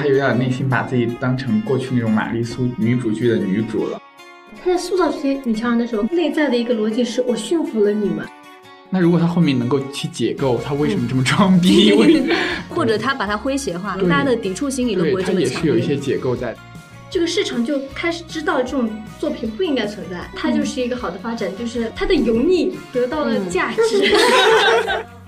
她有点内心把自己当成过去那种玛丽苏女主剧的女主了。她在塑造这些女强人的时候，内在的一个逻辑是我驯服了你们。那如果她后面能够去解构她为什么这么装逼，或者她把它诙谐化，大家的抵触心理都不会这么强。也是有一些解构在。这个市场就开始知道这种作品不应该存在，它就是一个好的发展，就是它的油腻得到了价值。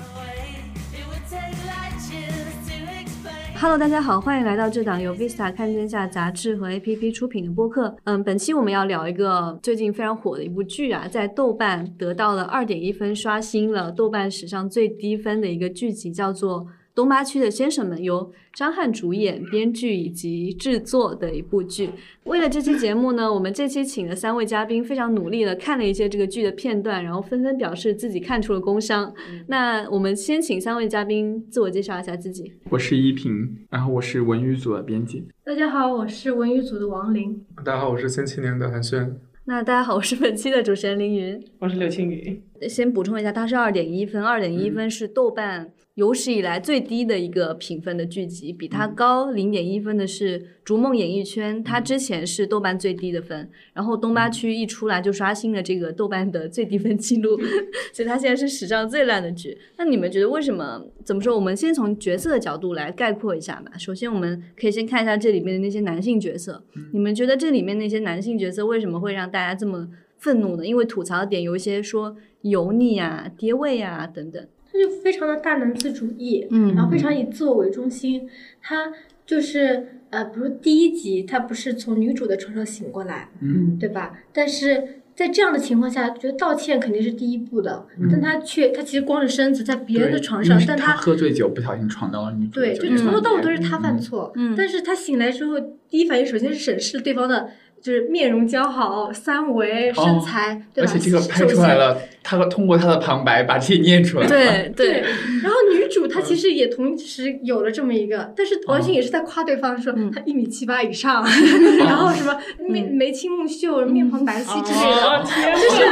Hello，大家好，欢迎来到这档由 Vista 看天下杂志和 APP 出品的播客。嗯，本期我们要聊一个最近非常火的一部剧啊，在豆瓣得到了二点一分，刷新了豆瓣史上最低分的一个剧集，叫做。东八区的先生们由张翰主演、编剧以及制作的一部剧。为了这期节目呢，我们这期请了三位嘉宾，非常努力的看了一些这个剧的片段，然后纷纷表示自己看出了工伤。那我们先请三位嘉宾自我介绍一下自己。我是依萍，然后我是文娱组的编辑。大家好，我是文娱组的王琳。大家好，我是三七年的韩轩。那大家好，我是本期的主持人凌云。我是刘青云。先补充一下，它是二点一分，二点一分是豆瓣。有史以来最低的一个评分的剧集，比它高零点一分的是《逐梦演艺圈》，它之前是豆瓣最低的分，然后东八区一出来就刷新了这个豆瓣的最低分记录，所以它现在是史上最烂的剧。那你们觉得为什么？怎么说？我们先从角色的角度来概括一下吧。首先，我们可以先看一下这里面的那些男性角色，你们觉得这里面那些男性角色为什么会让大家这么愤怒呢？因为吐槽的点有一些说油腻啊、爹味啊等等。他就非常的大男子主义，嗯，然后非常以自我为中心。他就是呃，比如第一集，他不是从女主的床上醒过来，嗯，对吧？但是在这样的情况下，觉得道歉肯定是第一步的，但他却他其实光着身子在别人的床上，但他喝醉酒不小心闯到了女主对，就从头到尾都是他犯错，嗯，但是他醒来之后，第一反应首先是审视对方的。就是面容姣好、三围、身材，对吧？而且这个拍出来了，他通过他的旁白把这些念出来。对对。然后女主她其实也同时有了这么一个，但是完全也是在夸对方，说她一米七八以上，然后什么眉眉清目秀、面庞白皙之类的，就是。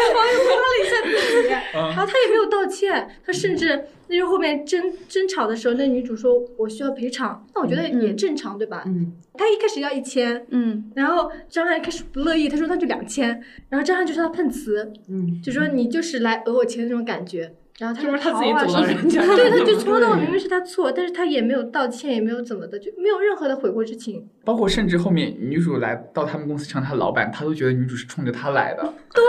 对方又夸 了一下自己，然后他也没有道歉，他甚至那时候后面争争吵的时候，那女主说我需要赔偿，那我觉得也正常，对吧？嗯，他一开始要一千，嗯，然后张翰开始不乐意，他说那就两千，然后张翰就说他碰瓷，嗯，就说你就是来讹我钱的那种感觉。然后他说他自己走了人家，对，他就从头到尾明明是他错，但是他也没有道歉，也没有怎么的，就没有任何的悔过之情。包括甚至后面女主来到他们公司成他老板，他都觉得女主是冲着他来的。对，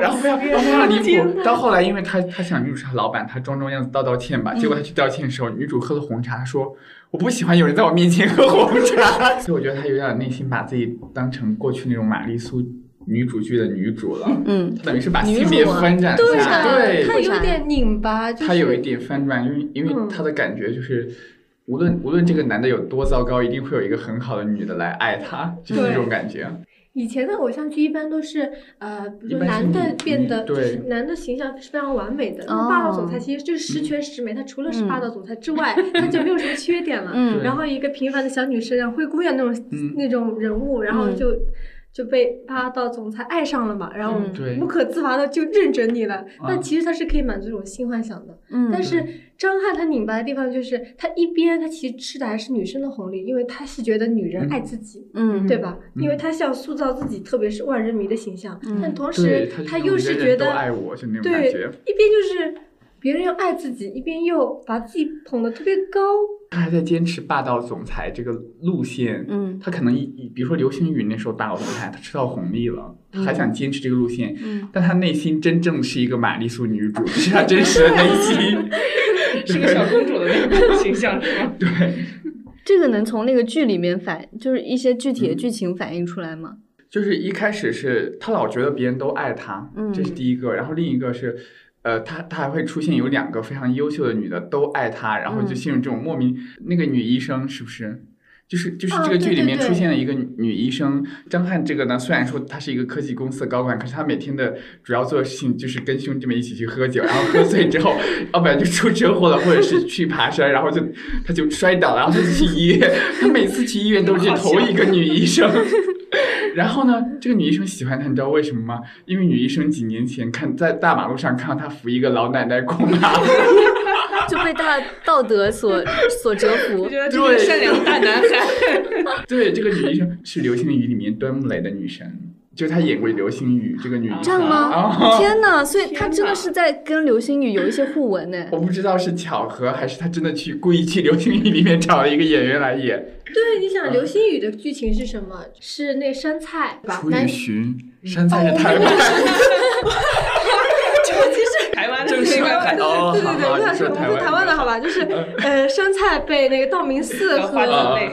然后非常非常离谱。到后来，因为他他想女主是他老板，他装装样子道道歉吧。结果他去道歉的时候，女主喝了红茶，说我不喜欢有人在我面前喝红茶。所以我觉得他有点内心把自己当成过去那种玛丽苏。女主剧的女主了，嗯，等于是把性别翻转一下，对，他有点拧巴，他有一点翻转，因为因为他的感觉就是，无论无论这个男的有多糟糕，一定会有一个很好的女的来爱他，就是那种感觉。以前的偶像剧一般都是，呃，比如说男的变得就是男的形象是非常完美的，那霸道总裁其实就是十全十美，他除了是霸道总裁之外，他就没有什么缺点了。然后一个平凡的小女生，像灰姑娘那种那种人物，然后就。就被霸道总裁爱上了嘛，然后无可自拔的就认准你了。但其实他是可以满足这种性幻想的。嗯。但是张翰他拧巴的地方就是，他一边他其实吃的还是女生的红利，因为他是觉得女人爱自己，嗯，对吧？因为他想塑造自己，特别是万人迷的形象。但同时他又是觉得，爱我，就那种感觉，一边就是。别人又爱自己，一边又把自己捧得特别高。他还在坚持霸道总裁这个路线。嗯，他可能一比如说流星雨那时候霸道总裁，他吃到红利了，他还想坚持这个路线。嗯，但他内心真正是一个玛丽苏女主，是他真实的内心，是个小公主的那个形象，是吗？对。这个能从那个剧里面反，就是一些具体的剧情反映出来吗？就是一开始是他老觉得别人都爱他，这是第一个，然后另一个是。呃，他他还会出现有两个非常优秀的女的都爱他，然后就陷入这种莫名。那个女医生是不是？就是就是这个剧里面出现了一个女医生张翰。这个呢，虽然说他是一个科技公司的高管，可是他每天的主要做的事情就是跟兄弟们一起去喝酒，然后喝醉之后，要不然就出车祸了，或者是去爬山，然后就他就摔倒了，然后他就去医院。他每次去医院都是头一个女医生。然后呢，这个女医生喜欢他，你知道为什么吗？因为女医生几年前看在大马路上看到他扶一个老奶奶过马路，就被他道德所所折服。觉得这个善良大男孩。对，这个女医生是《流星雨》里面端木磊的女神。就她演过《流星雨》这个女，这样吗？天哪！所以她真的是在跟《流星雨》有一些互文呢。我不知道是巧合还是他真的去故意去《流星雨》里面找了一个演员来演。对，你想《流星雨》的剧情是什么？是那山菜吧？楚雨荨，山菜是台湾。台湾的，对对对，那是我们台湾的好吧？就是 呃，生菜被那个道明寺 和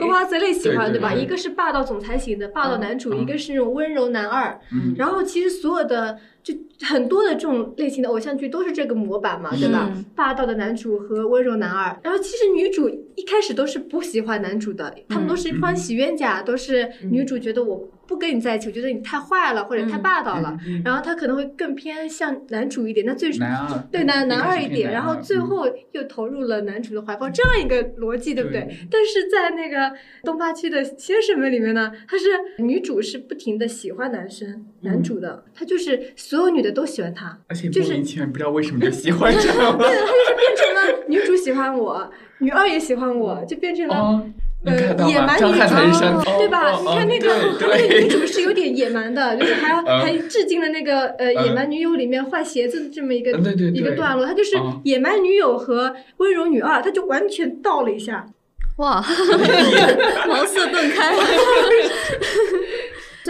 和花泽类喜欢，对吧？一个是霸道总裁型的霸道男主，一个是那种温柔男二。然后其实所有的就很多的这种类型的偶像剧都是这个模板嘛，对吧？霸道的男主和温柔男二。然后其实女主一开始都是不喜欢男主的，他们都是欢喜冤家，都是女主觉得我。不跟你在一起，我觉得你太坏了或者太霸道了，然后他可能会更偏向男主一点，那最对男男二一点，然后最后又投入了男主的怀抱，这样一个逻辑对不对？但是在那个东八区的先生们里面呢，他是女主是不停的喜欢男生男主的，他就是所有女的都喜欢他，而且莫名其妙不知道为什么就喜欢上了，对，他就是变成了女主喜欢我，女二也喜欢我，就变成了。呃，野蛮女主，对吧？你看那个 那个女主是有点野蛮的，就是还要还致敬了那个呃《野蛮女友》里面换鞋子的这么一个一个段落，她就是野蛮女友和温柔女二，她就完全倒了一下，哇，茅塞顿开。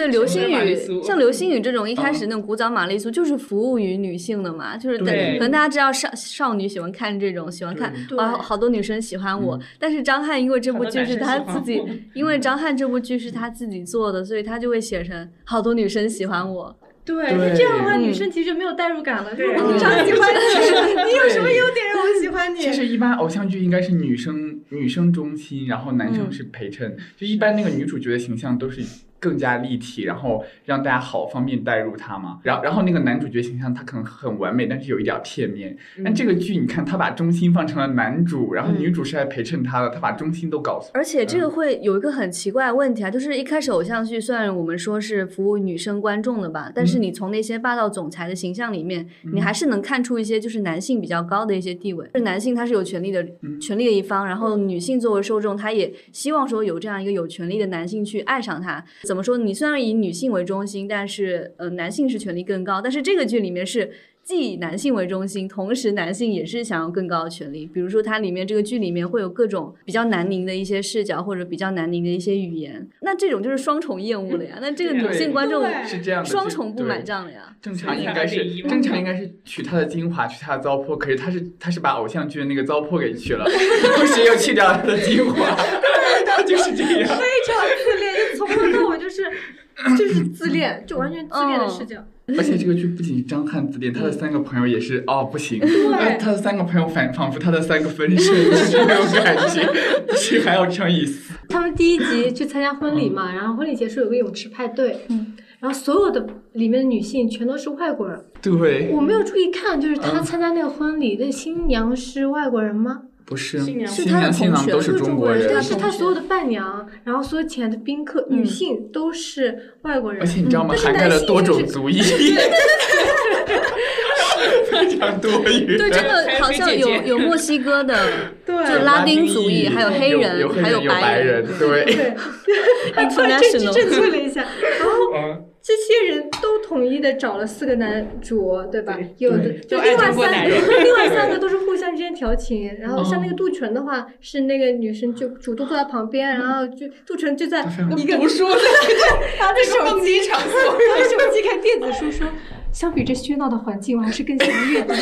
对流星雨，像流星雨这种一开始那种古早玛丽苏，就是服务于女性的嘛，就是可能大家知道少少女喜欢看这种，喜欢看啊，好多女生喜欢我。但是张翰因为这部剧是他自己，因为张翰这部剧是他自己做的，所以他就会写成好多女生喜欢我。对，那这样的话，女生其实没有代入感了。就是，我常喜欢你，你有什么优点让我喜欢你？其实一般偶像剧应该是女生女生中心，然后男生是陪衬，就一般那个女主角的形象都是。更加立体，然后让大家好方便带入他嘛。然后，然后那个男主角形象他可能很完美，但是有一点片面。但这个剧你看，他把中心放成了男主，然后女主是来陪衬他的，他把中心都搞错。而且这个会有一个很奇怪的问题啊，就是一开始偶像剧虽然我们说是服务女生观众的吧，但是你从那些霸道总裁的形象里面，你还是能看出一些就是男性比较高的一些地位。就是男性他是有权利的，权利的一方，然后女性作为受众，他也希望说有这样一个有权利的男性去爱上他。怎么说？你虽然以女性为中心，但是呃，男性是权力更高。但是这个剧里面是。既以男性为中心，同时男性也是想要更高的权利。比如说，它里面这个剧里面会有各种比较南宁的一些视角，或者比较南宁的一些语言。那这种就是双重厌恶了呀。那这个女性观众是这样双重不买账了呀。正常应该是正常应该是取他的精华，取他的糟粕。可是他是他是把偶像剧的那个糟粕给去了，同时又去掉他的精华，他就是这样。非常自恋，就从头到尾就是 就是自恋，就完全自恋的视角。而且这个剧不仅是张翰自恋，他的三个朋友也是哦不行，他的三个朋友反仿佛他的三个分身 那种感觉，是还要乘以四。他们第一集去参加婚礼嘛，然后婚礼结束有个泳池派对，嗯，然后所有的里面的女性全都是外国人。对，我没有注意看，就是他参加那个婚礼，那新娘是外国人吗？不是，新娘新郎都是中国人，但是他所有的伴娘，然后所有请来的宾客，女性都是外国人，而且你知道吗？涵盖了多种族裔，非常多元。对，这个好像有有墨西哥的，就拉丁族裔，还有黑人，还有白人，对。突然政治正确了一下，然后。这些人都统一的找了四个男主，对吧？有的就另外三个，另外三个都是互相之间调情。然后像那个杜淳的话，是那个女生就主动坐在旁边，然后就杜淳就在一个读书，拿着手机，拿着手机看电子书，说。相比这喧闹的环境，我还是更喜欢阅读。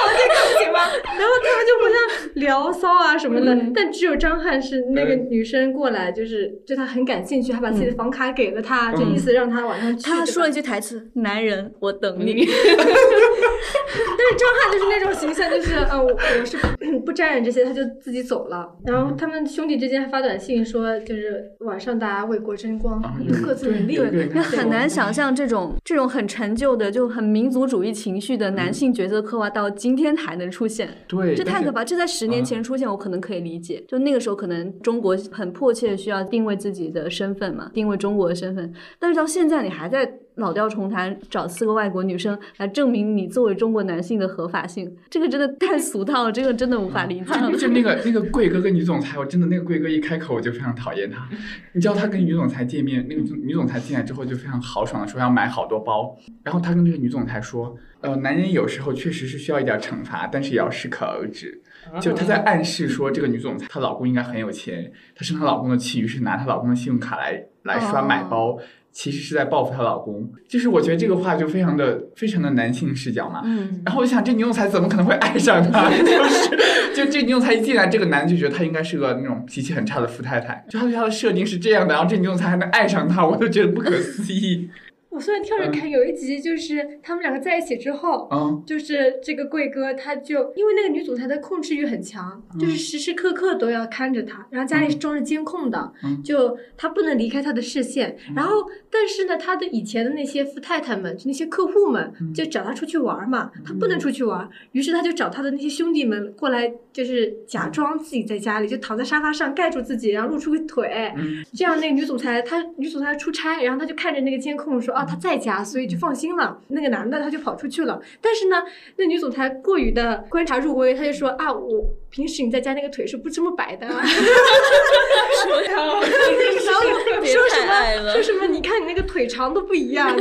房间更行吗？然后他们就互相聊骚啊什么的，但只有张翰是那个女生过来，就是对他很感兴趣，还把自己的房卡给了他，就意思让他晚上去。他说了一句台词：“男人，我等你。” 但是张翰就是那种形象，就是 呃，我是 不沾染这些，他就自己走了。然后他们兄弟之间还发短信说，就是晚上大家为国争光，有各自努力。那很难想象这种这种很陈旧的、就很民族主义情绪的男性角色刻画到今天还能出现，对，这太可怕。这在十年前出现，我可能可以理解。就那个时候，可能中国很迫切需要定位自己的身份嘛，定位中国的身份。但是到现在，你还在。老调重弹，找四个外国女生来证明你作为中国男性的合法性，这个真的太俗套了，这个真的无法理解。就那个那个贵哥跟女总裁，我真的那个贵哥一开口我就非常讨厌他。你知道他跟女总裁见面，那个女总裁进来之后就非常豪爽的说要买好多包，然后他跟这个女总裁说，呃，男人有时候确实是需要一点惩罚，但是也要适可而止。就他在暗示说，这个女总裁她老公应该很有钱，她生她老公的气，于是拿她老公的信用卡来来刷买包。其实是在报复她老公，就是我觉得这个话就非常的非常的男性视角嘛。嗯。然后我就想，这女总裁怎么可能会爱上他？就是，就这女总裁一进来，这个男的就觉得他应该是个那种脾气很差的富太太。就他对她的设定是这样的，然后这女总裁还能爱上他，我都觉得不可思议。我虽然跳着看，有一集就是他们两个在一起之后，嗯，就是这个贵哥他就因为那个女总裁的控制欲很强，就是时时刻刻都要看着他，然后家里是装着监控的，就他不能离开他的视线。然后，但是呢，他的以前的那些富太太们，就那些客户们，就找他出去玩嘛，他不能出去玩，于是他就找他的那些兄弟们过来，就是假装自己在家里，就躺在沙发上盖住自己，然后露出个腿，这样那个女总裁她女总裁出差，然后他就看着那个监控说。他在家，所以就放心了。那个男的他就跑出去了，但是呢，那女总裁过于的观察入微，他就说啊，我平时你在家那个腿是不这么摆的。说他，然后 说什么说什么？你看你那个腿长都不一样，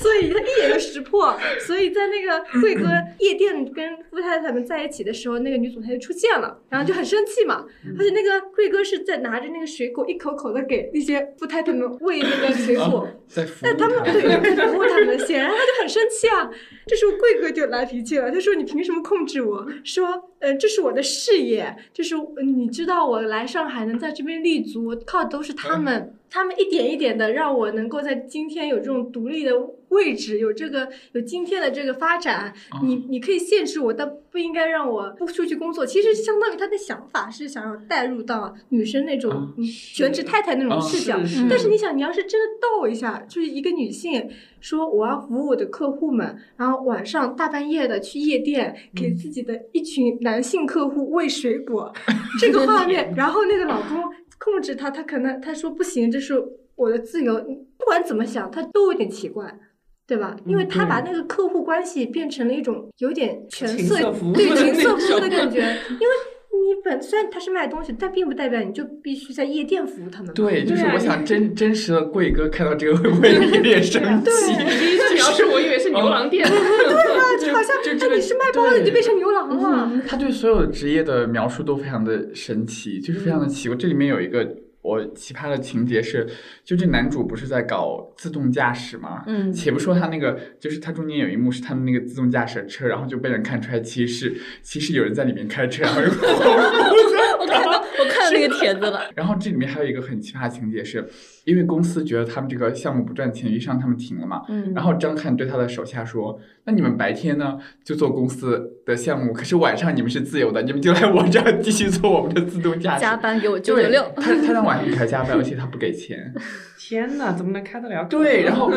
所以他一眼就识破。所以在那个贵哥夜店跟富太太们在一起的时候，那个女总裁就出现了，然后就很生气嘛。而且那个贵哥是在拿着那个水果一口口的给那些富太太们喂那个水果。但他们对在服务他们，显然他就很生气啊。这时候贵哥就来脾气了，他说：“你凭什么控制我？说，呃，这是我的事业，就是你知道我来上海能在这边立足，靠的都是他们。”他们一点一点的让我能够在今天有这种独立的位置，有这个有今天的这个发展。你你可以限制我，但不应该让我不出去工作。其实相当于他的想法是想要带入到女生那种全职太太那种视角。但是你想，你要是真的逗一下，就是一个女性说我要服务我的客户们，然后晚上大半夜的去夜店给自己的一群男性客户喂水果，这个画面，然后那个老公。控制她，她可能她说不行，这是我的自由。不管怎么想，她都有点奇怪，对吧？因为他把那个客户关系变成了一种有点权色对情色服务的感觉。因为你本虽然他是卖东西，但并不代表你就必须在夜店服务他们。对，就是我想真真实的贵哥看到这个会不会有点生气？第一次描述我以为是牛郎店。对啊，就好像那你是卖包的，你就变成牛郎了。他对所有职业的描述都非常的神奇，就是非常的奇怪。这里面有一个。我奇葩的情节是，就这男主不是在搞自动驾驶吗？嗯，且不说他那个，就是他中间有一幕是他们那个自动驾驶车，然后就被人看出来，其实是其实有人在里面开车，然后又我看到我看到那个帖子了。然后这里面还有一个很奇葩情节是。因为公司觉得他们这个项目不赚钱，于是让他们停了嘛。嗯。然后张翰对他的手下说：“那你们白天呢就做公司的项目，可是晚上你们是自由的，你们就来我这儿继续做我们的自动驾驶。”加班给我九九六。他他让晚上才加班，而且他不给钱。天呐，怎么能开得了？对，然后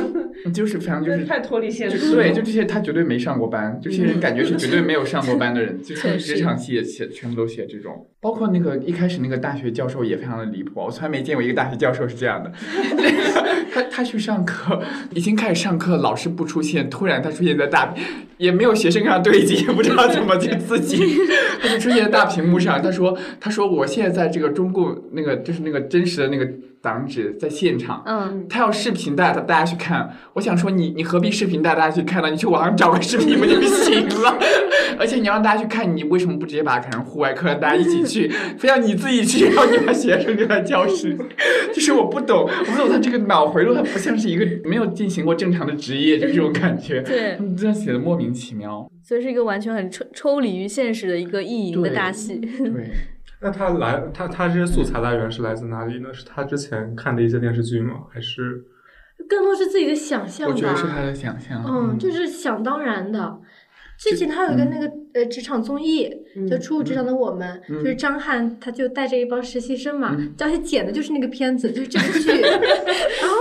就是非常就是 太脱离现实。对，就这些他绝对没上过班，这些人感觉是绝对没有上过班的人，就是职场戏也写全部都写这种。包括那个一开始那个大学教授也非常的离谱，我从来没见过一个大学教授是这样的。他他去上课，已经开始上课，老师不出现，突然他出现在大，也没有学生跟他对接，也不知道怎么去自己，他就出现在大屏幕上。他说：“他说我现在在这个中共那个就是那个真实的那个。”党址在现场，嗯，他要视频带大家去看。我想说，你你何必视频带大家去看呢？你去网上找个视频不就行了？而且你让大家去看，你为什么不直接把它改成户外课，让大家一起去？非要你自己去，然后你把学生留在教室？就是我不懂，我不懂他这个脑回路，他不像是一个没有进行过正常的职业，就这种感觉。对，他们这样写的莫名其妙。所以是一个完全很抽抽离于现实的一个意淫的大戏。对。那他来，他他这些素材来源是来自哪里呢？是他之前看的一些电视剧吗？还是更多是自己的想象吧？我觉得是他的想象。嗯，就是想当然的。之前他有一个那个呃职场综艺，就《初入职场的我们》，就是张翰他就带着一帮实习生嘛，当时剪的就是那个片子，就是这个剧。然后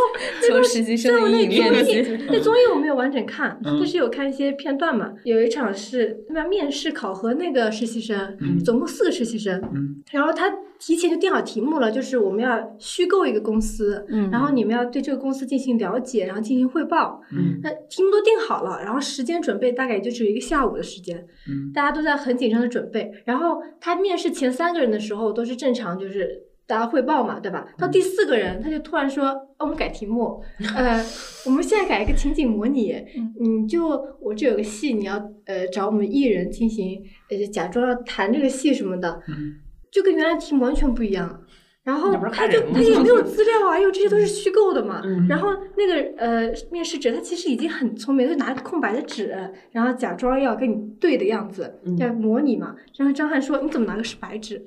求实习生的那综艺，那综艺我没有完整看，但是有看一些片段嘛。有一场是他们面试考核那个实习生，总共四个实习生，然后他提前就定好题目了，就是我们要虚构一个公司，然后你们要对这个公司进行了解，然后进行汇报。那题目都定好了，然后时间准备大概也就只有一个下午的时间，大家都在很紧张的准备。然后他面试前三个人的时候都是正常，就是大家汇报嘛，对吧？到第四个人他就突然说：“哦我们改题目，呃，我们现在改一个情景模拟，你，就我这有个戏，你要呃找我们艺人进行呃假装要谈这个戏什么的，就跟原来题目完全不一样。”然后他就他也没有 资料啊，因为这些都是虚构的嘛。然后那个呃面试者他其实已经很聪明，他拿个空白的纸，然后假装要跟你对的样子，要模拟嘛。然后张翰说：“你怎么拿个是白纸？”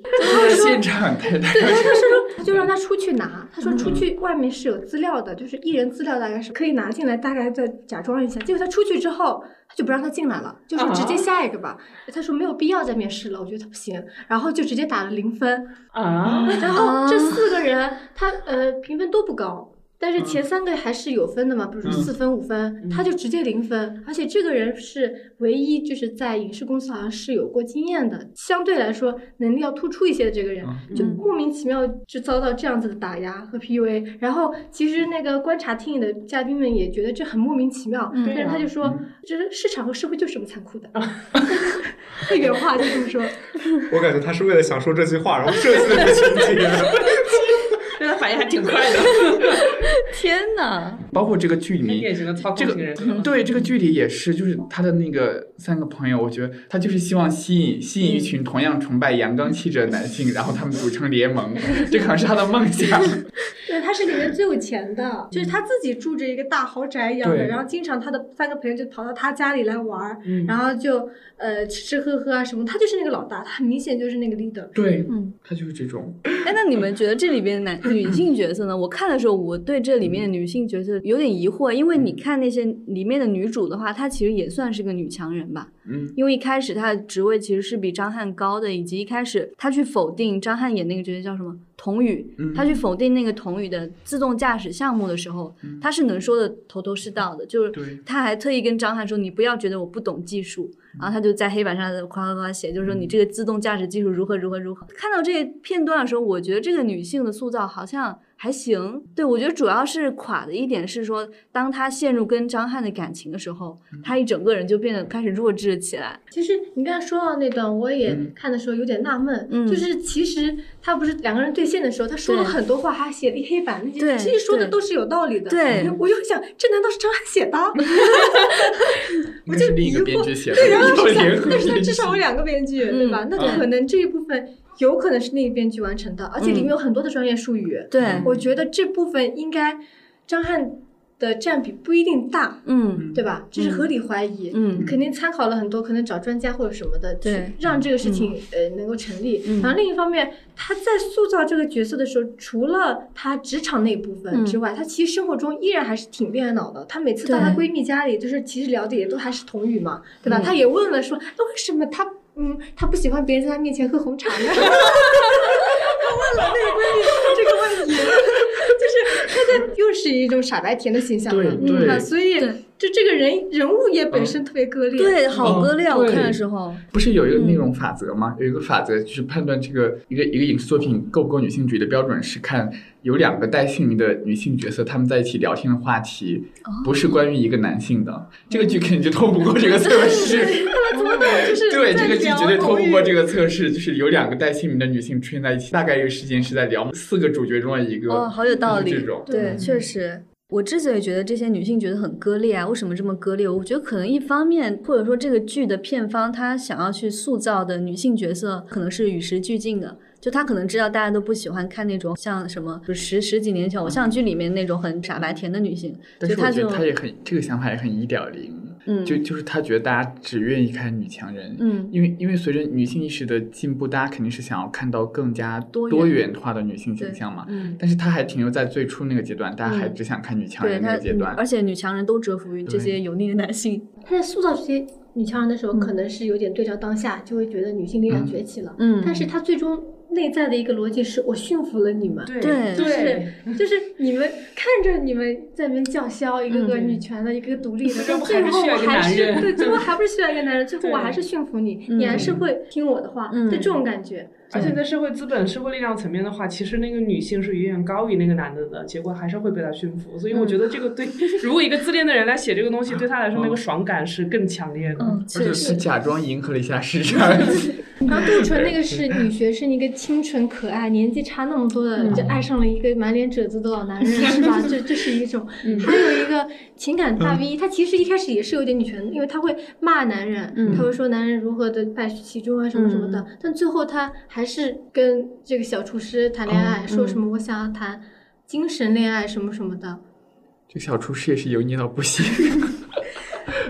现场对，然后他说就让他出去拿，他说出去外面是有资料的，就是艺人资料大概是可以拿进来，大概再假装一下。结果他出去之后。他就不让他进来了，就说直接下一个吧。他说没有必要再面试了，我觉得他不行，然后就直接打了零分。啊，然后这四个人他呃评分都不高。但是前三个还是有分的嘛，比如说四分、五分，他就直接零分。而且这个人是唯一就是在影视公司好像是有过经验的，相对来说能力要突出一些的这个人，就莫名其妙就遭到这样子的打压和 PUA。然后其实那个观察听的嘉宾们也觉得这很莫名其妙，但是他就说，就是市场和社会就是这么残酷的。他 原话就这么说。我感觉他是为了想说这句话，然后设计的情节。反应还挺快的。天哪！包括这个剧里面，这个对这个剧里也是，就是他的那个三个朋友，我觉得他就是希望吸引吸引一群同样崇拜阳刚气质的男性，然后他们组成联盟，这可能是他的梦想。对，他是里面最有钱的，就是他自己住着一个大豪宅一样的，然后经常他的三个朋友就跑到他家里来玩，然后就呃吃吃喝喝啊什么，他就是那个老大，他很明显就是那个 leader。对，嗯，他就是这种。哎，那你们觉得这里边男女性角色呢？我看的时候，我对这里面的女性角色有点疑惑，因为你看那些里面的女主的话，她其实也算是个女强人吧。嗯，因为一开始他的职位其实是比张翰高的，以及一开始他去否定张翰演那个角色叫什么？童宇，他去否定那个童宇的自动驾驶项目的时候，他是能说的头头是道的，就是他还特意跟张翰说：“你不要觉得我不懂技术。”然后他就在黑板上夸夸夸写，就是说你这个自动驾驶技术如何如何如何。看到这些片段的时候，我觉得这个女性的塑造好像。还行，对我觉得主要是垮的一点是说，当他陷入跟张翰的感情的时候，他一整个人就变得开始弱智起来。其实你刚才说到那段，我也看的时候有点纳闷，就是其实他不是两个人对线的时候，他说了很多话，还写了一黑板，那些其实说的都是有道理的。对，我就想，这难道是张翰写的？我就另一个编剧写的，对，然后是想，但是他至少有两个编剧，对吧？那可能这一部分。有可能是那个编剧完成的，而且里面有很多的专业术语。对，我觉得这部分应该张翰的占比不一定大，嗯，对吧？这是合理怀疑，嗯，肯定参考了很多，可能找专家或者什么的，对，让这个事情呃能够成立。然后另一方面，他在塑造这个角色的时候，除了他职场那一部分之外，他其实生活中依然还是挺恋爱脑的。他每次到她闺蜜家里，就是其实聊的也都还是童语嘛，对吧？他也问了说，那为什么他？嗯，他不喜欢别人在他面前喝红茶呢。他问了那个闺蜜这个问题，就是他在又是一种傻白甜的形象嘛，对吧？所以就这个人人物也本身特别割裂，对，好割裂。我看的时候，不是有一个那种法则吗？有一个法则就是判断这个一个一个影视作品够不够女性主义的标准是看。有两个带姓名的女性角色，她们在一起聊天的话题不是关于一个男性的，这个剧肯定就通不过这个测试。对，这个剧绝对通不过这个测试，就是有两个带姓名的女性出现在一起，大概率事件是在聊四个主角中的一个。哦，好有道理。这种对，确实。我之所以觉得这些女性角色很割裂啊，为什么这么割裂？我觉得可能一方面，或者说这个剧的片方他想要去塑造的女性角色，可能是与时俱进的。就他可能知道大家都不喜欢看那种像什么，就十十几年前偶像剧里面那种很傻白甜的女性。但是我觉得他也很这个想法也很一点零。嗯，就就是他觉得大家只愿意看女强人。嗯，因为因为随着女性意识的进步，大家肯定是想要看到更加多元化的女性形象嘛。嗯，但是他还停留在最初那个阶段，大家还只想看女强人那个阶段。而且女强人都折服于这些油腻的男性。他在塑造这些。女强人的时候，可能是有点对照当下，就会觉得女性力量崛起了。嗯，但是他最终。内在的一个逻辑是我驯服了你们，对，就是就是你们看着你们在那边叫嚣，一个个女权的，一个个独立的，但最后我还是对，最后还不是需要一个男人，最后我还是驯服你，你还是会听我的话，就这种感觉。而且在社会资本、社会力量层面的话，其实那个女性是远远高于那个男的的，结果还是会被他驯服。所以我觉得这个对，如果一个自恋的人来写这个东西，对他来说那个爽感是更强烈的。而且是假装迎合了一下市场。然后杜淳那个是女学生，一个清纯可爱，年纪差那么多的就爱上了一个满脸褶子的老男人，是吧？这这是一种。还有一个情感大 V，他其实一开始也是有点女权，因为他会骂男人，他会说男人如何的败絮其中啊什么什么的，但最后他还是跟这个小厨师谈恋爱，说什么我想要谈精神恋爱什么什么的。这小厨师也是油腻到不行。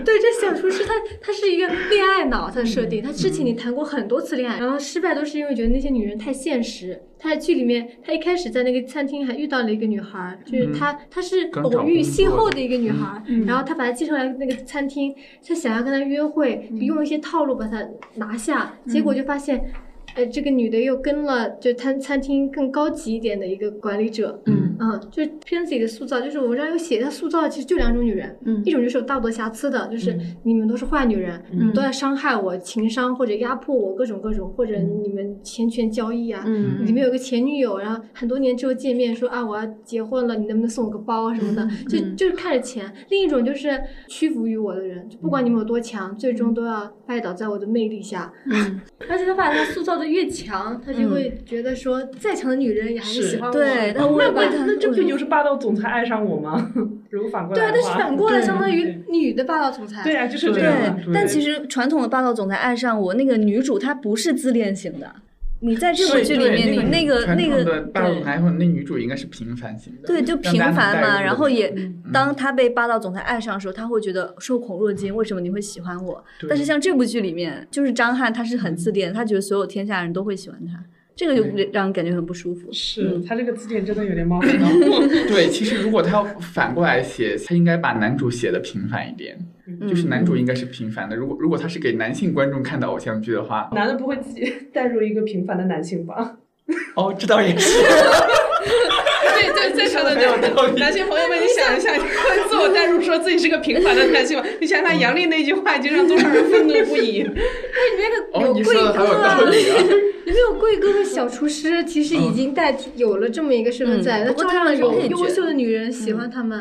对，这小厨师他他是一个恋爱脑，他的设定，他之前你谈过很多次恋爱，然后失败都是因为觉得那些女人太现实。他在剧里面，他一开始在那个餐厅还遇到了一个女孩，就是他他是偶遇邂逅的一个女孩，然后他把她介绍来那个餐厅，他想要跟她约会，用一些套路把她拿下，结果就发现。呃，这个女的又跟了就餐餐厅更高级一点的一个管理者，嗯嗯，就片子里的塑造，就是我这儿有写，她塑造的其实就两种女人，嗯，一种就是有道德瑕疵的，就是你们都是坏女人，嗯，都在伤害我，情商或者压迫我，各种各种，或者你们钱权交易啊，嗯，里面有个前女友，然后很多年之后见面说啊我要结婚了，你能不能送我个包什么的，就就是看着钱。另一种就是屈服于我的人，就不管你们有多强，最终都要拜倒在我的魅力下，嗯，而且他把他塑造的。越强，他就会觉得说，再强的女人也还是喜欢我。对，那那那这不就是霸道总裁爱上我吗？如果反过来对，但是反过来相当于女的霸道总裁。对啊，就是这样。但其实传统的霸道总裁爱上我，那个女主她不是自恋型的。你在这部剧里面，你那个那个霸道总裁或者那女主应该是平凡型的。对，就平凡嘛。然后也，当他被霸道总裁爱上的时候，他会觉得受宠若惊。为什么你会喜欢我？但是像这部剧里面，就是张翰，他是很自恋，他觉得所有天下人都会喜欢他，这个就让人感觉很不舒服。是他这个自恋真的有点冒 犯。对，其实如果他要反过来写，他应该把男主写的平凡一点。就是男主应该是平凡的。如果如果他是给男性观众看的偶像剧的话，男的不会自己 带入一个平凡的男性吧？哦，这倒也是。对对，在场的男性朋友们，你想一下，你会自我代入说自己是个平凡的男性吗？你想想杨笠那句话，已经让多少人愤怒不已。那里面的有贵哥，里面有贵哥和小厨师，其实已经代替有了这么一个身份在，那照样有优秀的女人喜欢他们，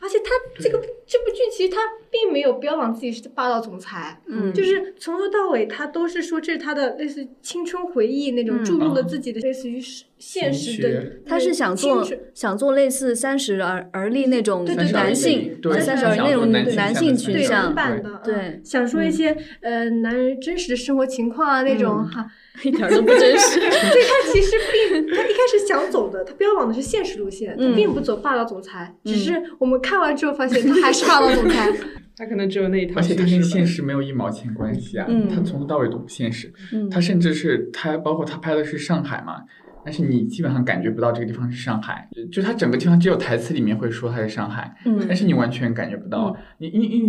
而且他这个。这部剧其实他并没有标榜自己是霸道总裁，嗯，就是从头到尾他都是说这是他的类似青春回忆那种注入了自己的类似于现实的，他是想做想做类似三十而而立那种男性，三十而那种男性群像版的，对，想说一些呃男人真实的生活情况啊那种哈。一点都不真实。对他其实并他一开始想走的，他标榜的是现实路线，他并不走霸道总裁。只是我们看完之后发现，他还是霸道总裁。他可能只有那一套。而且他跟现实没有一毛钱关系啊！他从头到尾都不现实。他甚至是他，包括他拍的是上海嘛，但是你基本上感觉不到这个地方是上海。就他整个地方只有台词里面会说他是上海，但是你完全感觉不到。你你你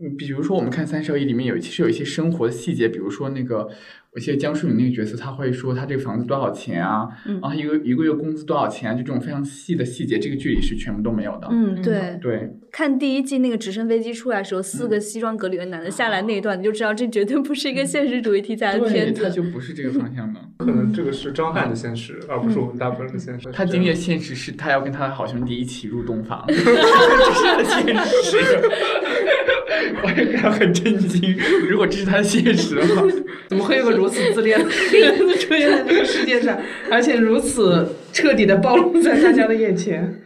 你，比如说我们看《三十而已》里面有其实有一些生活的细节，比如说那个。我记得江疏影那个角色，他会说他这个房子多少钱啊？然后一个一个月工资多少钱？就这种非常细的细节，这个剧里是全部都没有的。嗯，对对。看第一季那个直升飞机出来的时候，四个西装革履的男的下来那一段，你就知道这绝对不是一个现实主义题材的片子。它就不是这个方向的。可能这个是张翰的现实，而不是我们大部分人的现实。他经历的现实是他要跟他的好兄弟一起入洞房，这是他的现实。我也感到很震惊。如果这是他的现实的话，怎么会有个如此自恋的 人出现在这个世界上，而且如此彻底的暴露在大家的眼前？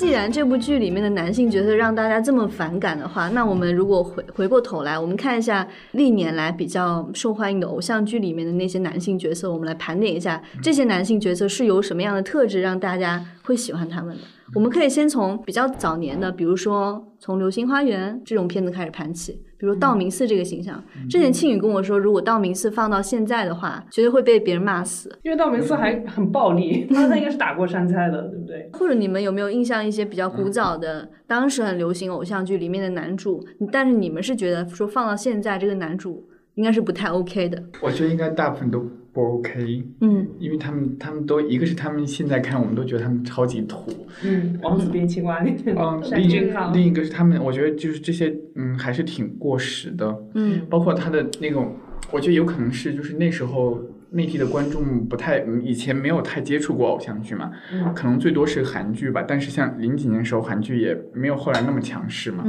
既然这部剧里面的男性角色让大家这么反感的话，那我们如果回回过头来，我们看一下历年来比较受欢迎的偶像剧里面的那些男性角色，我们来盘点一下这些男性角色是有什么样的特质让大家会喜欢他们的。我们可以先从比较早年的，比如说从《流星花园》这种片子开始盘起。比如道明寺这个形象。之前庆宇跟我说，如果道明寺放到现在的话，绝对会被别人骂死。因为道明寺还很暴力，他他应该是打过杉菜的，对不对？或者你们有没有印象一些比较古早的，当时很流行偶像剧里面的男主？但是你们是觉得说放到现在这个男主应该是不太 OK 的？我觉得应该大部分都。不 OK，嗯，因为他们他们都一个是他们现在看我们都觉得他们超级土，嗯，王子变青蛙那嗯，另另一个是他们，我觉得就是这些，嗯，还是挺过时的，嗯，包括他的那种，我觉得有可能是就是那时候。内地的观众不太，以前没有太接触过偶像剧嘛，可能最多是韩剧吧。但是像零几年时候，韩剧也没有后来那么强势嘛，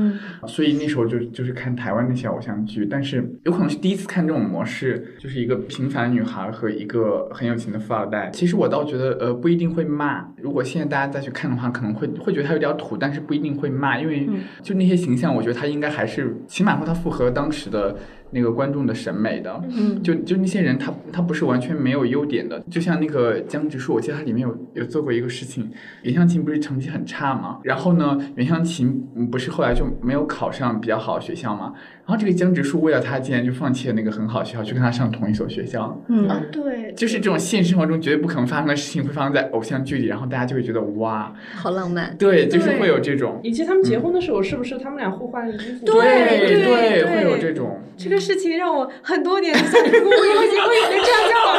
所以那时候就就是看台湾那些偶像剧。但是有可能是第一次看这种模式，就是一个平凡女孩和一个很有钱的富二代。其实我倒觉得，呃，不一定会骂。如果现在大家再去看的话，可能会会觉得它有点土，但是不一定会骂，因为就那些形象，我觉得它应该还是起码说它符合当时的。那个观众的审美的，嗯就就那些人，他他不是完全没有优点的。就像那个江直树，我记得他里面有有做过一个事情，袁湘琴不是成绩很差嘛，然后呢，袁湘琴不是后来就没有考上比较好的学校嘛。然后这个江直树为了他，竟然就放弃了那个很好的学校，去跟他上同一所学校。嗯，对，就是这种现实生活中绝对不可能发生的事情，会发生在偶像剧里，然后大家就会觉得哇，好浪漫。对，就是会有这种。以及他们结婚的时候，是不是他们俩互换衣服？对对对，会有这种。这个事情让我很多年以后结婚也能这样叫我。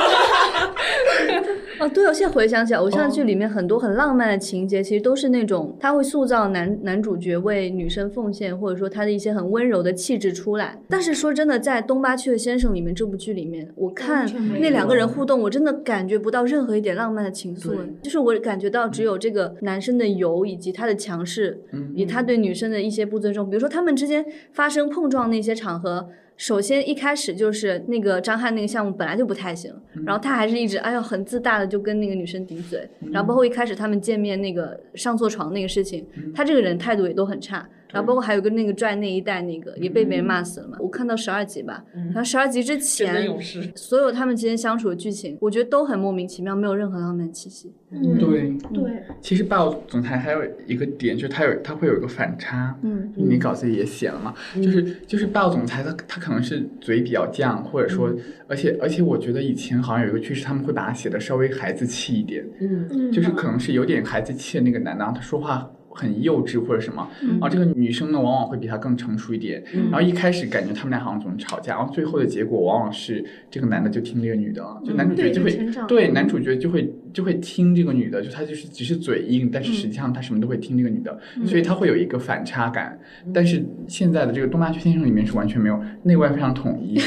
哦，对，我现在回想起来，偶像剧里面很多很浪漫的情节，其实都是那种他会塑造男男主角为女生奉献，或者说他的一些很温柔的气质出来。但是说真的，在《东八区的先生》里面这部剧里面，我看那两个人互动，我真的感觉不到任何一点浪漫的情愫，就是我感觉到只有这个男生的油以及他的强势，以及他对女生的一些不尊重。比如说他们之间发生碰撞那些场合。首先一开始就是那个张翰那个项目本来就不太行，然后他还是一直哎呦很自大的就跟那个女生顶嘴，然后包括一开始他们见面那个上错床那个事情，他这个人态度也都很差。然后包括还有个那个拽那一代那个也被别人骂死了嘛，我看到十二集吧，然后十二集之前，所有他们之间相处的剧情，我觉得都很莫名其妙，没有任何浪漫气息。嗯，对对。其实霸道总裁还有一个点，就是他有他会有一个反差。嗯，你稿子也写了嘛，就是就是霸道总裁他他可能是嘴比较犟，或者说，而且而且我觉得以前好像有一个趋势，他们会把他写的稍微孩子气一点。嗯，就是可能是有点孩子气的那个男的，他说话。很幼稚或者什么，然后这个女生呢，往往会比他更成熟一点。然后一开始感觉他们俩好像总是吵架，然后最后的结果往往是这个男的就听这个女的，就男主角就会对男主角就会就会听这个女的，就他就是只是嘴硬，但是实际上他什么都会听这个女的，所以他会有一个反差感。但是现在的这个《东八区先生》里面是完全没有，内外非常统一。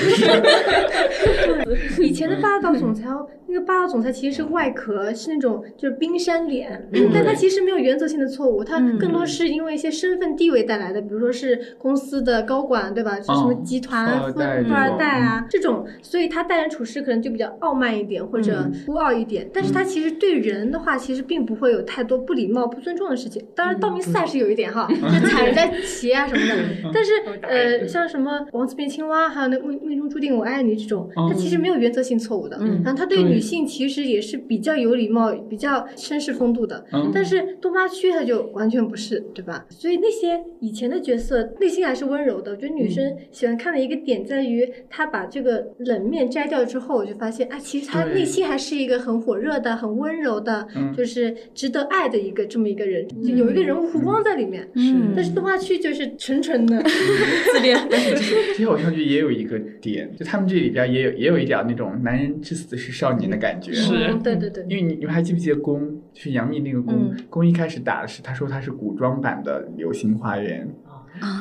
以前的霸道总裁，那个霸道总裁其实是外壳是那种就是冰山脸，但他其实没有原则性的错误，他更多是因为一些身份地位带来的，比如说是公司的高管，对吧？是什么集团富富二代啊这种，所以他待人处事可能就比较傲慢一点或者孤傲一点，但是他其实对人的话，其实并不会有太多不礼貌、不尊重的事情。当然，道明寺还是有一点哈，就踩人家鞋啊什么的。但是呃，像什么王子变青蛙，还有那命命中注定我爱你这种。他其实没有原则性错误的，然后他对女性其实也是比较有礼貌、比较绅士风度的。但是东八区他就完全不是，对吧？所以那些以前的角色内心还是温柔的。我觉得女生喜欢看的一个点在于，她把这个冷面摘掉之后，我就发现，啊，其实她内心还是一个很火热的、很温柔的，就是值得爱的一个这么一个人，有一个人物弧光在里面。是，但是动画区就是纯纯的自恋。这些偶像剧也有一个点，就他们这里边也有。也有一点那种男人至死是少年的感觉，是，对对对。因为你你们还记不记得宫，就是杨幂那个宫，宫一开始打的是他说他是古装版的《流星花园》，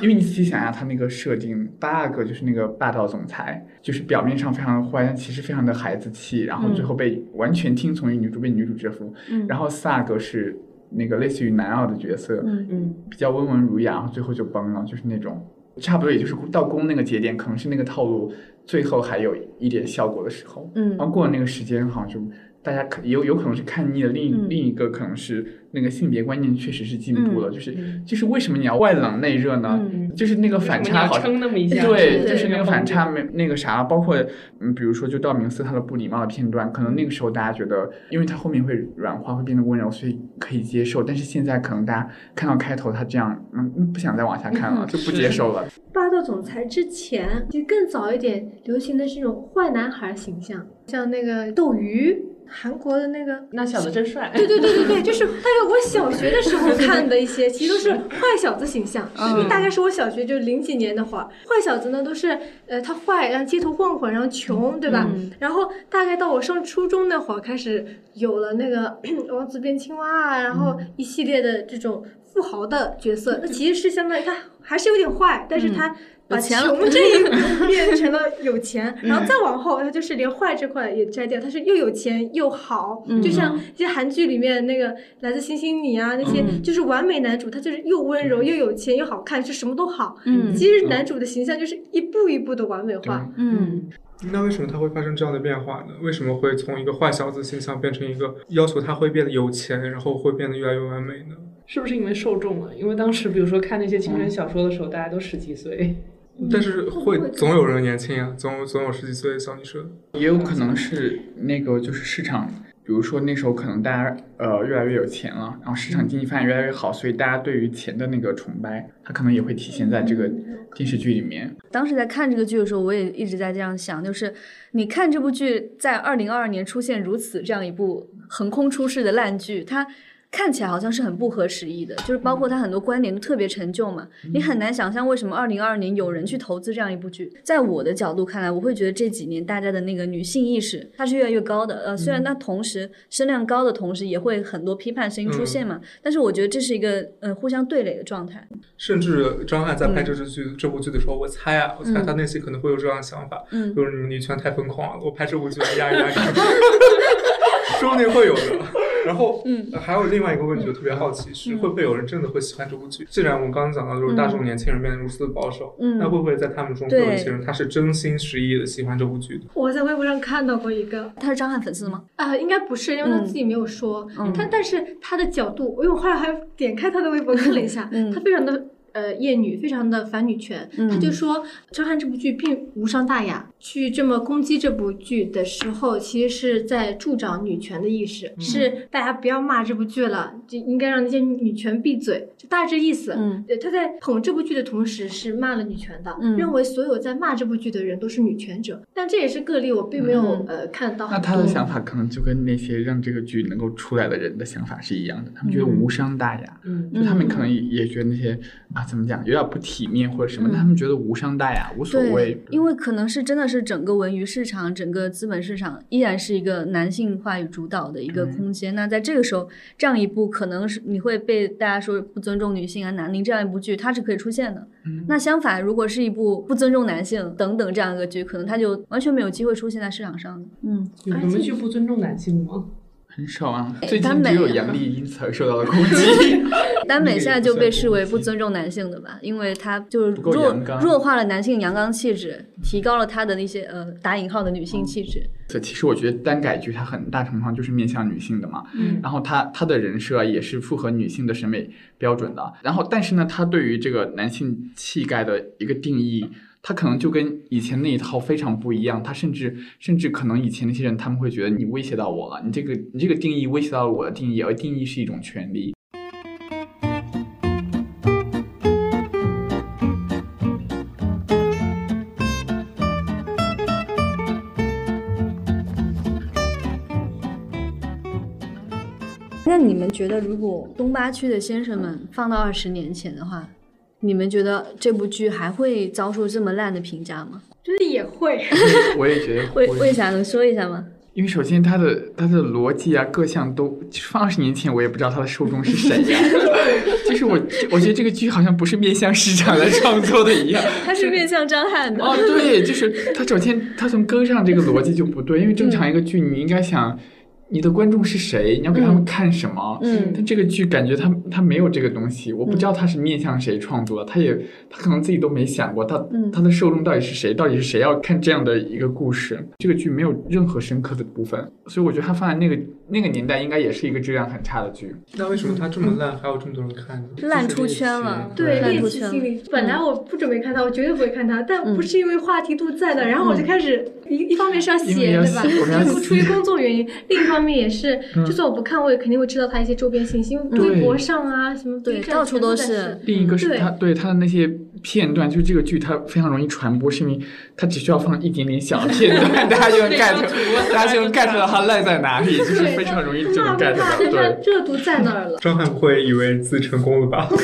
因为你仔细想想他那个设定，八个就是那个霸道总裁，就是表面上非常的坏，但其实非常的孩子气，然后最后被完全听从于女主，被女主折服。然后四阿哥是那个类似于男二的角色，嗯嗯，比较温文儒雅，然后最后就崩了，就是那种。差不多也就是到宫那个节点，可能是那个套路最后还有一点效果的时候，嗯，然后过了那个时间，好像就大家可有有可能是看腻了，另另一个可能是。那个性别观念确实是进步了，就是就是为什么你要外冷内热呢？就是那个反差好，对，就是那个反差没那个啥，包括嗯，比如说就道明寺他的不礼貌的片段，可能那个时候大家觉得，因为他后面会软化，会变得温柔，所以可以接受。但是现在可能大家看到开头他这样，嗯，不想再往下看了，就不接受了。霸道总裁之前就更早一点流行的是那种坏男孩形象，像那个斗鱼。韩国的那个那小子真帅，对对对对对，就是大概我小学的时候 看的一些，其实都是坏小子形象。嗯，大概是我小学就零几年那会儿，坏小子呢都是呃他坏，然后街头混混，然后穷，对吧？然后大概到我上初中那会儿开始有了那个 王子变青蛙啊，然后一系列的这种富豪的角色，那其实是相当于他还是有点坏，但是他。把穷这一变成了有钱，然后再往后，他就是连坏这块也摘掉，他是又有钱又好，就像一些韩剧里面那个来自星星你啊那些，就是完美男主，他就是又温柔又有钱又好看，就什么都好。嗯，其实男主的形象就是一步一步的完美化。嗯，那为什么他会发生这样的变化呢？为什么会从一个坏小子形象变成一个要求他会变得有钱，然后会变得越来越完美呢？是不是因为受众啊？因为当时比如说看那些青春小说的时候，大家都十几岁。但是会总有人年轻啊，总总有十几岁的小女生，也有可能是那个就是市场，比如说那时候可能大家呃越来越有钱了，然后市场经济发展越来越好，所以大家对于钱的那个崇拜，它可能也会体现在这个电视剧里面。当时在看这个剧的时候，我也一直在这样想，就是你看这部剧在二零二二年出现如此这样一部横空出世的烂剧，它。看起来好像是很不合时宜的，就是包括他很多观点都特别陈旧嘛，你很难想象为什么二零二二年有人去投资这样一部剧。在我的角度看来，我会觉得这几年大家的那个女性意识它是越来越高的，呃，虽然它同时声量高的同时也会很多批判声音出现嘛，但是我觉得这是一个呃互相对垒的状态。甚至张翰在拍这支剧这部剧的时候，我猜啊，我猜他内心可能会有这样的想法，就是女权太疯狂了，我拍这部剧压一压你，说不定会有的。然后，嗯，还有另外一个问题，我特别好奇，是会不会有人真的会喜欢这部剧？既然我们刚刚讲到，就是大众年轻人变得如此的保守，嗯，那会不会在他们中有一些人，他是真心实意的喜欢这部剧的？我在微博上看到过一个，他是张翰粉丝吗？啊，应该不是，因为他自己没有说。他但是他的角度，因为我后来还点开他的微博看了一下，他非常的。呃，厌女非常的反女权，他就说张翰这部剧并无伤大雅，去这么攻击这部剧的时候，其实是在助长女权的意识，是大家不要骂这部剧了，就应该让那些女权闭嘴，就大致意思。嗯，他在捧这部剧的同时是骂了女权的，认为所有在骂这部剧的人都是女权者，但这也是个例，我并没有呃看到。那他的想法可能就跟那些让这个剧能够出来的人的想法是一样的，他们觉得无伤大雅，嗯，就他们可能也觉得那些啊。怎么讲？有点不体面或者什么，他们觉得无伤大雅，无所谓。因为可能是真的是整个文娱市场、整个资本市场依然是一个男性话语主导的一个空间。那在这个时候，这样一部可能是你会被大家说不尊重女性啊、男凝这样一部剧，它是可以出现的。那相反，如果是一部不尊重男性等等这样一个剧，可能它就完全没有机会出现在市场上。嗯，有什么剧不尊重男性吗？很少啊，最近只有杨笠因此而受到了攻击。耽美 现在就被视为不尊重男性的吧，因为他就是弱弱化了男性阳刚气质，提高了他的那些呃打引号的女性气质。这其实我觉得耽改剧它很大程度上就是面向女性的嘛，嗯，然后他他的人设也是符合女性的审美标准的，然后但是呢，他对于这个男性气概的一个定义。他可能就跟以前那一套非常不一样，他甚至甚至可能以前那些人他们会觉得你威胁到我了，你这个你这个定义威胁到了我的定义，而定义是一种权利。那你们觉得，如果东八区的先生们放到二十年前的话？你们觉得这部剧还会遭受这么烂的评价吗？就是也会，我也觉得。会为啥能说一下吗？因为首先它的它的逻辑啊，各项都放二十年前我也不知道它的受众是谁呀。就是我我觉得这个剧好像不是面向市场来创作的一样。它是面向张翰的。哦，对，就是它首先它从根上这个逻辑就不对，因为正常一个剧你应该想。你的观众是谁？你要给他们看什么？嗯，但这个剧感觉他他没有这个东西，我不知道他是面向谁创作的，他也他可能自己都没想过，他他的受众到底是谁？到底是谁要看这样的一个故事？这个剧没有任何深刻的部分，所以我觉得他放在那个那个年代，应该也是一个质量很差的剧。那为什么他这么烂，还有这么多人看呢？烂出圈了，对，猎奇心理。本来我不准备看他，我绝对不会看他，但不是因为话题度在那，然后我就开始一一方面是要写，对吧？出于工作原因，另一方面也是。就算我不看，我也肯定会知道他一些周边信息，微博上啊什么，对，到处都是。另一个是他对他的那些片段，就是这个剧它非常容易传播，是因为它只需要放一点点小的片段，大家就能 get，大家就能 get 到它赖在哪里，就是非常容易就能 get 到。对，热度在那儿了。张翰不会以为自己成功了吧？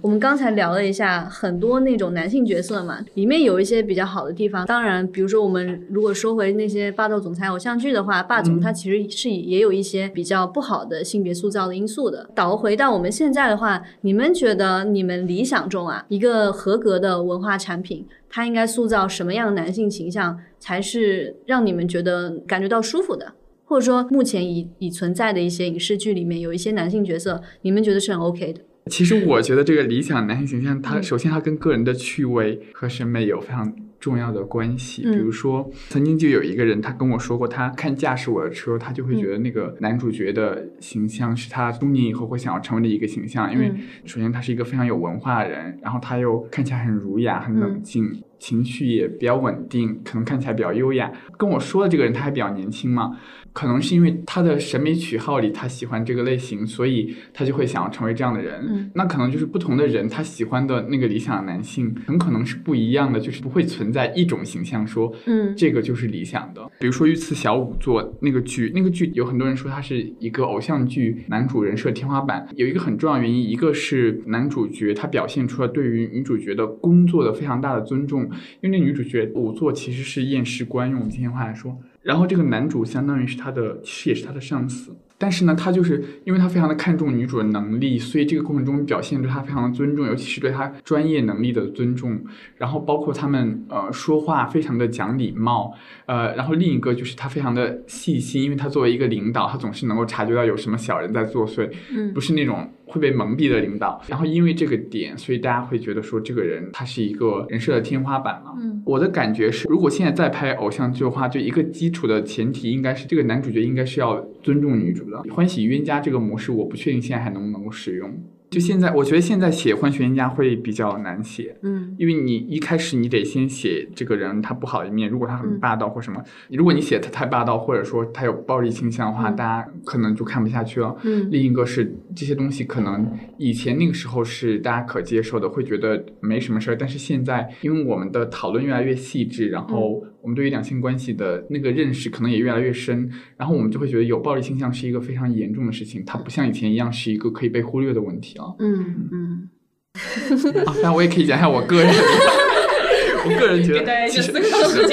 我们刚才聊了一下很多那种男性角色嘛，里面有一些比较好的地方。当然，比如说我们如果说回那些霸道总裁偶像剧的话，霸总他其实是也有一些比较不好的性别塑造的因素的。倒回到我们现在的话，你们觉得你们理想中啊，一个合格的文化产品，它应该塑造什么样的男性形象才是让你们觉得感觉到舒服的？或者说，目前已已存在的一些影视剧里面有一些男性角色，你们觉得是很 OK 的？其实我觉得这个理想男性形象，它首先它跟个人的趣味和审美有非常重要的关系。比如说，曾经就有一个人，他跟我说过，他看《驾驶我的车》，他就会觉得那个男主角的形象是他中年以后会想要成为的一个形象。因为首先他是一个非常有文化的人，然后他又看起来很儒雅、很冷静，情绪也比较稳定，可能看起来比较优雅。跟我说的这个人他还比较年轻嘛。可能是因为他的审美取好里，他喜欢这个类型，所以他就会想要成为这样的人。那可能就是不同的人，他喜欢的那个理想男性，很可能是不一样的，就是不会存在一种形象说，嗯，这个就是理想的。比如说《御赐小仵作》那个剧，那个剧有很多人说它是一个偶像剧男主人设天花板，有一个很重要原因，一个是男主角他表现出了对于女主角的工作的非常大的尊重，因为那女主角仵作其实是验尸官，用我们今天话来说。然后这个男主相当于是他的，其实也是他的上司。但是呢，他就是因为他非常的看重女主的能力，所以这个过程中表现对他非常的尊重，尤其是对他专业能力的尊重。然后包括他们呃说话非常的讲礼貌，呃，然后另一个就是他非常的细心，因为他作为一个领导，他总是能够察觉到有什么小人在作祟，嗯，不是那种会被蒙蔽的领导。然后因为这个点，所以大家会觉得说这个人他是一个人设的天花板嘛。嗯，我的感觉是，如果现在再拍偶像剧的话，就一个基础的前提应该是这个男主角应该是要尊重女主的。欢喜冤家这个模式，我不确定现在还能不能够使用。就现在，我觉得现在写欢喜冤家会比较难写，嗯，因为你一开始你得先写这个人他不好的一面，如果他很霸道或什么，如果你写他太霸道，或者说他有暴力倾向的话，大家可能就看不下去了。嗯，另一个是这些东西可能以前那个时候是大家可接受的，会觉得没什么事儿，但是现在因为我们的讨论越来越细致，然后。我们对于两性关系的那个认识可能也越来越深，然后我们就会觉得有暴力倾向是一个非常严重的事情，它不像以前一样是一个可以被忽略的问题啊。嗯嗯。啊，那我也可以讲一下我个人，我个人觉得其实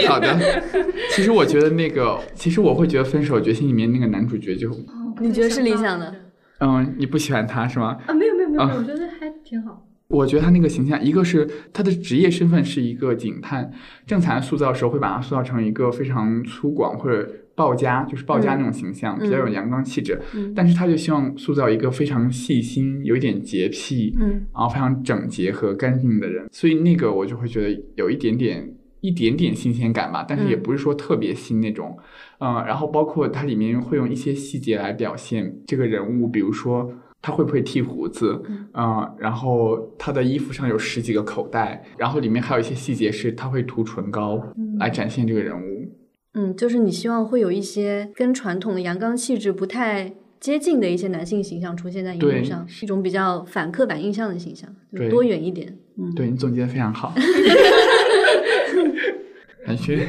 好的。其实我觉得那个，其实我会觉得《分手决心》里面那个男主角就，你觉得是理想的？嗯，你不喜欢他是吗？啊，没有没有没有，我觉得还挺好。我觉得他那个形象，一个是他的职业身份是一个警探，正常塑造的时候会把他塑造成一个非常粗犷或者暴家，就是暴家那种形象，比较有阳刚气质。但是他就希望塑造一个非常细心、有一点洁癖，嗯，然后非常整洁和干净的人。所以那个我就会觉得有一点点、一点点新鲜感吧，但是也不是说特别新那种。嗯，然后包括它里面会用一些细节来表现这个人物，比如说。他会不会剃胡子？嗯，然后他的衣服上有十几个口袋，然后里面还有一些细节是他会涂唇膏来展现这个人物。嗯，就是你希望会有一些跟传统的阳刚气质不太接近的一些男性形象出现在荧幕上，一种比较反刻板印象的形象，多元一点。嗯，对你总结的非常好。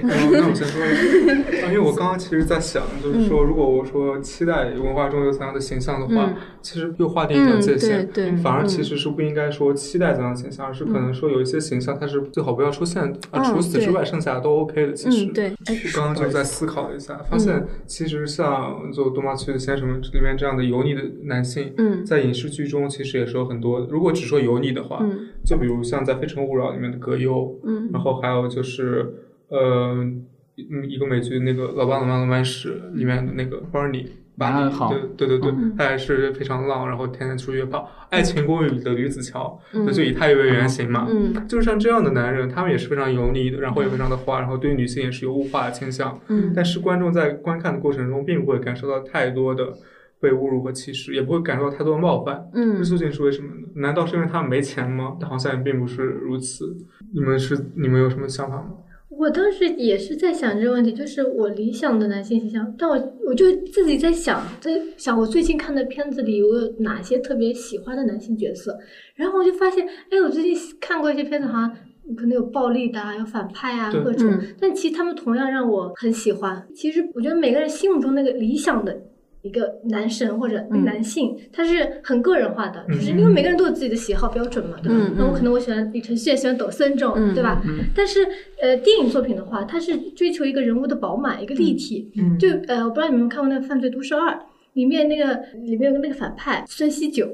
那我先说，因为我刚刚其实在想，就是说，如果我说期待文化中有怎样的形象的话，其实又划定一条界限，反而其实是不应该说期待怎样的形象，而是可能说有一些形象它是最好不要出现，啊，除此之外剩下都 OK 的。其实，对，刚刚就在思考了一下，发现其实像就《东妈去的先生们》里面这样的油腻的男性，在影视剧中其实也是有很多。如果只说油腻的话，就比如像在《非诚勿扰》里面的葛优，嗯，然后还有就是。呃，嗯一个美剧那个《老爸老妈浪漫史》里面的那个 Barney。巴黎，对对对对，他也是非常浪，然后天天出去约炮。爱情公寓里的吕子乔，那就以他为原型嘛。嗯，就是像这样的男人，他们也是非常油腻的，然后也非常的花，然后对女性也是有物化的倾向。嗯，但是观众在观看的过程中，并不会感受到太多的被侮辱和歧视，也不会感受到太多的冒犯。嗯，这究竟是为什么呢？难道是因为他们没钱吗？好像也并不是如此。你们是你们有什么想法吗？我当时也是在想这个问题，就是我理想的男性形象，但我我就自己在想，在想我最近看的片子里我有哪些特别喜欢的男性角色，然后我就发现，哎，我最近看过一些片子，好像可能有暴力的，有反派啊，各种，但其实他们同样让我很喜欢。其实我觉得每个人心目中那个理想的。一个男神或者男性，他是很个人化的，就是因为每个人都有自己的喜好标准嘛，对吧？那我可能我喜欢李承铉，喜欢抖森这种，对吧？但是呃，电影作品的话，它是追求一个人物的饱满，一个立体。就呃，我不知道你们看过那个《犯罪都市二》，里面那个里面有个那个反派孙锡九，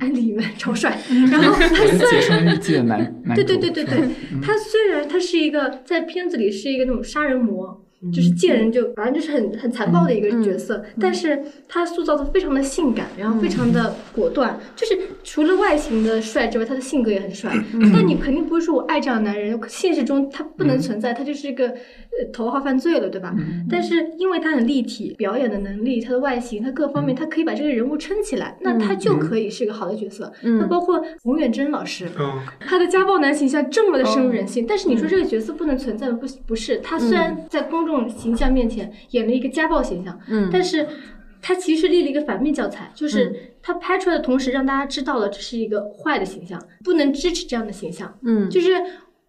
安里面超帅，然后他虽然对对对对对，他虽然他是一个在片子里是一个那种杀人魔。就是见人就反正就是很很残暴的一个角色，但是他塑造的非常的性感，然后非常的果断，就是除了外形的帅之外，他的性格也很帅。但你肯定不会说我爱这样的男人，现实中他不能存在，他就是一个呃头号犯罪了，对吧？但是因为他很立体，表演的能力，他的外形，他各方面，他可以把这个人物撑起来，那他就可以是一个好的角色。那包括冯远征老师，他的家暴男形象这么的深入人心，但是你说这个角色不能存在吗？不不是，他虽然在公众。形象面前演了一个家暴形象，嗯，但是他其实立了一个反面教材，就是他拍出来的同时让大家知道了这是一个坏的形象，不能支持这样的形象，嗯，就是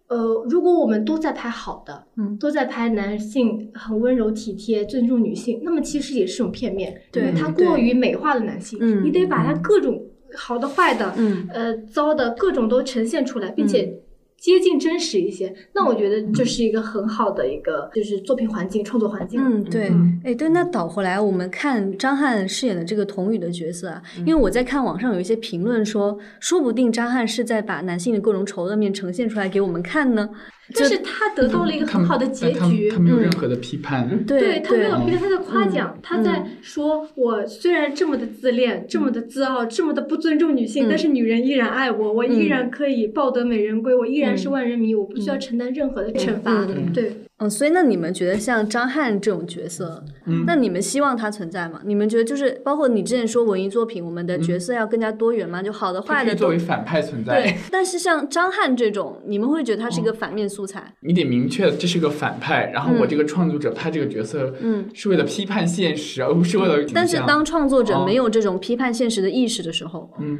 呃，如果我们都在拍好的，嗯，都在拍男性很温柔体贴、尊重女性，那么其实也是种片面，对他过于美化了男性，嗯，你得把他各种好的、坏的，嗯，呃，糟的各种都呈现出来，并且。接近真实一些，那我觉得这是一个很好的一个就是作品环境、创作环境。嗯，对，哎，对，那倒回来我们看张翰饰演的这个童宇的角色啊，因为我在看网上有一些评论说，说不定张翰是在把男性的各种丑恶面呈现出来给我们看呢。就是他得到了一个很好的结局，他没有任何的批判，对他没有批判，他在夸奖，他在说，我虽然这么的自恋，这么的自傲，这么的不尊重女性，但是女人依然爱我，我依然可以抱得美人归，我依然是万人迷，我不需要承担任何的惩罚，对。嗯，所以那你们觉得像张翰这种角色，那你们希望他存在吗？你们觉得就是包括你之前说文艺作品，我们的角色要更加多元吗？就好的坏的作为反派存在。对，但是像张翰这种，你们会觉得他是一个反面素材？你得明确这是个反派，然后我这个创作者拍这个角色，嗯，是为了批判现实，而不是为了。但是当创作者没有这种批判现实的意识的时候，嗯。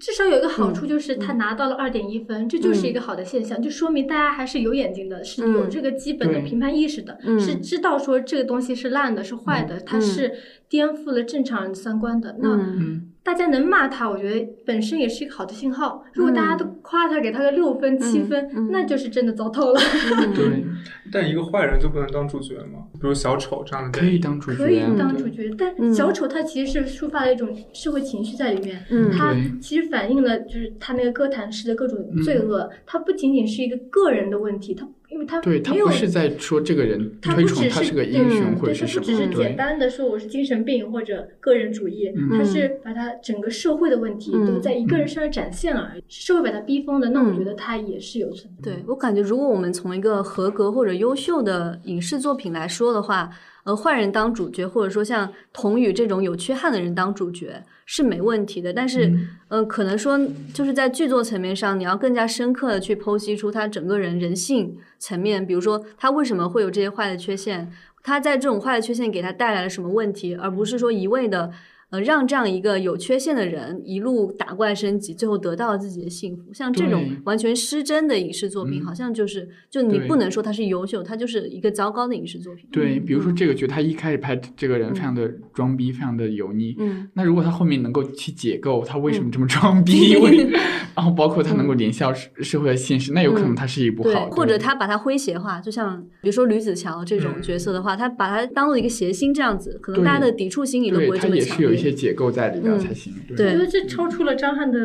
至少有一个好处就是他拿到了二点一分，这就是一个好的现象，就说明大家还是有眼睛的，是有这个基本的评判意识的，是知道说这个东西是烂的，是坏的，它是颠覆了正常人三观的。那大家能骂他，我觉得本身也是一个好的信号。如果大家都夸他，给他个六分、七分，那就是真的糟透了。对，但一个坏人就不能当主角吗？比如小丑这样的，可以当主角，可以当主角。但小丑他其实是抒发了一种社会情绪在里面，他其实反映了就是他那个哥谭市的各种罪恶。他不仅仅是一个个人的问题，他。他对他不是在说这个人推崇他是个英雄或者是什么，他不只是简单的说我是精神病或者个人主义，他是把他整个社会的问题都在一个人身上展现了，社会把他逼疯的，那我觉得他也是有存在。对我感觉，如果我们从一个合格或者优秀的影视作品来说的话。呃，坏人当主角，或者说像童宇这种有缺憾的人当主角是没问题的，但是，呃，可能说就是在剧作层面上，你要更加深刻的去剖析出他整个人人性层面，比如说他为什么会有这些坏的缺陷，他在这种坏的缺陷给他带来了什么问题，而不是说一味的。呃，让这样一个有缺陷的人一路打怪升级，最后得到了自己的幸福。像这种完全失真的影视作品，好像就是就你不能说它是优秀，它就是一个糟糕的影视作品。对，比如说这个剧，他一开始拍这个人非常的装逼，非常的油腻。嗯。那如果他后面能够去解构他为什么这么装逼，为 然后包括他能够联系社社会的现实，那有可能他是一部好。或者他把他诙谐化，就像比如说吕子乔这种角色的话，他把他当做一个谐星这样子，可能大家的抵触心理都不会这么强。些结构在里边才行。对，我觉得这超出了张翰的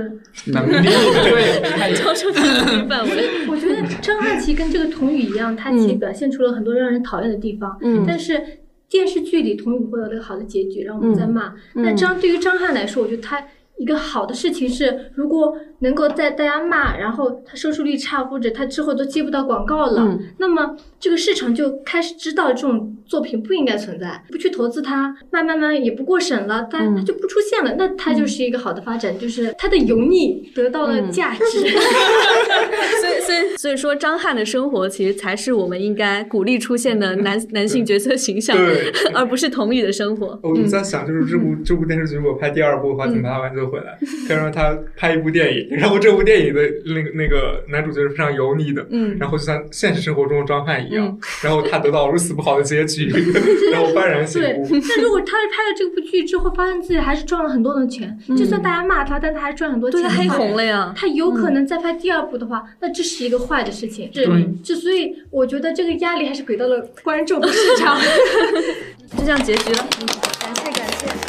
能力，对，超出能力范围。我觉得张翰其实跟这个童宇一样，他其实表现出了很多让人讨厌的地方。嗯，但是电视剧里童宇获得了一个好的结局，然后我们在骂。那张对于张翰来说，我觉得他。一个好的事情是，如果能够在大家骂，然后他收视率差，或者他之后都接不到广告了，那么这个市场就开始知道这种作品不应该存在，不去投资它，慢慢慢也不过审了，它它就不出现了，那它就是一个好的发展，就是它的油腻得到了价值。所以所以所以说，张翰的生活其实才是我们应该鼓励出现的男男性角色形象，而不是童宇的生活。我在想，就是这部这部电视剧如果拍第二部的话，怎么拍完就。回来，可以让他拍一部电影，然后这部电影的那个那个男主角是非常油腻的，嗯，然后就像现实生活中的张翰一样，然后他得到如此不好的结局，然后幡然醒悟。但如果他是拍了这部剧之后，发现自己还是赚了很多的钱，就算大家骂他，但他还赚很多钱，黑红了呀。他有可能再拍第二部的话，那这是一个坏的事情。对，就所以我觉得这个压力还是给到了观众市场。就这样结局了，感谢感谢。